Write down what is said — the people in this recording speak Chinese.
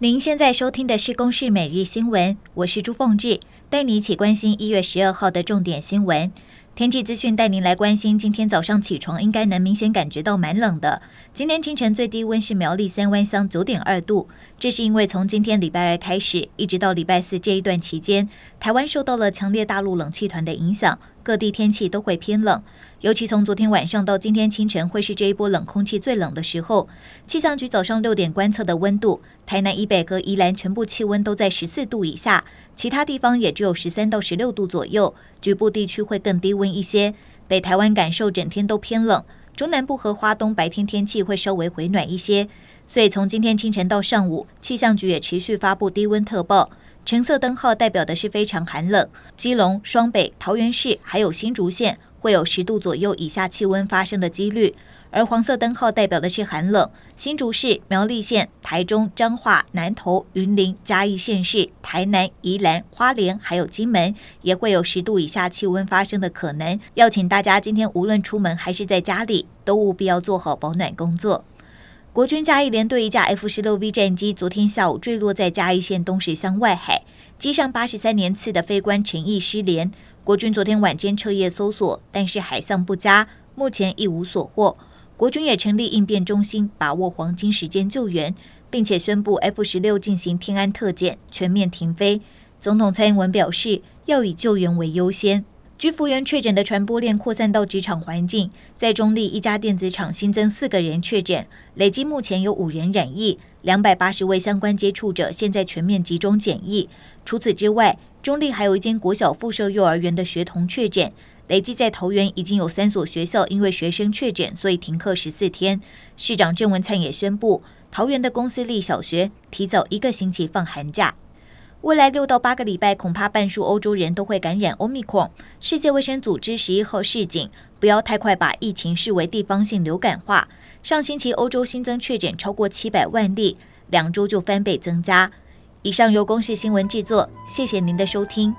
您现在收听的是《公视每日新闻》，我是朱凤志，带你一起关心一月十二号的重点新闻。天气资讯带您来关心，今天早上起床应该能明显感觉到蛮冷的。今天清晨最低温是苗栗三湾乡九点二度，这是因为从今天礼拜二开始，一直到礼拜四这一段期间，台湾受到了强烈大陆冷气团的影响。各地天气都会偏冷，尤其从昨天晚上到今天清晨，会是这一波冷空气最冷的时候。气象局早上六点观测的温度，台南以北和宜兰全部气温都在十四度以下，其他地方也只有十三到十六度左右，局部地区会更低温一些。北台湾感受整天都偏冷，中南部和花东白天天气会稍微回暖一些。所以从今天清晨到上午，气象局也持续发布低温特报。橙色灯号代表的是非常寒冷，基隆、双北、桃园市还有新竹县会有十度左右以下气温发生的几率，而黄色灯号代表的是寒冷，新竹市、苗栗县、台中、彰化、南投、云林、嘉义县市、台南、宜兰、花莲还有金门也会有十度以下气温发生的可能，要请大家今天无论出门还是在家里，都务必要做好保暖工作。国军嘉义联队一架 F 十六 V 战机昨天下午坠落在嘉义县东石乡外海，机上八十三年次的飞官陈毅失联。国军昨天晚间彻夜搜索，但是海象不佳，目前一无所获。国军也成立应变中心，把握黄金时间救援，并且宣布 F 十六进行天安特检，全面停飞。总统蔡英文表示，要以救援为优先。居服员确诊的传播链扩散到职场环境，在中坜一家电子厂新增四个人确诊，累计目前有五人染疫，两百八十位相关接触者现在全面集中检疫。除此之外，中坜还有一间国小附设幼儿园的学童确诊，累计在桃园已经有三所学校因为学生确诊，所以停课十四天。市长郑文灿也宣布，桃园的公私立小学提早一个星期放寒假。未来六到八个礼拜，恐怕半数欧洲人都会感染 Omicron。世界卫生组织十一号示警，不要太快把疫情视为地方性流感化。上星期欧洲新增确诊超过七百万例，两周就翻倍增加。以上由公视新闻制作，谢谢您的收听。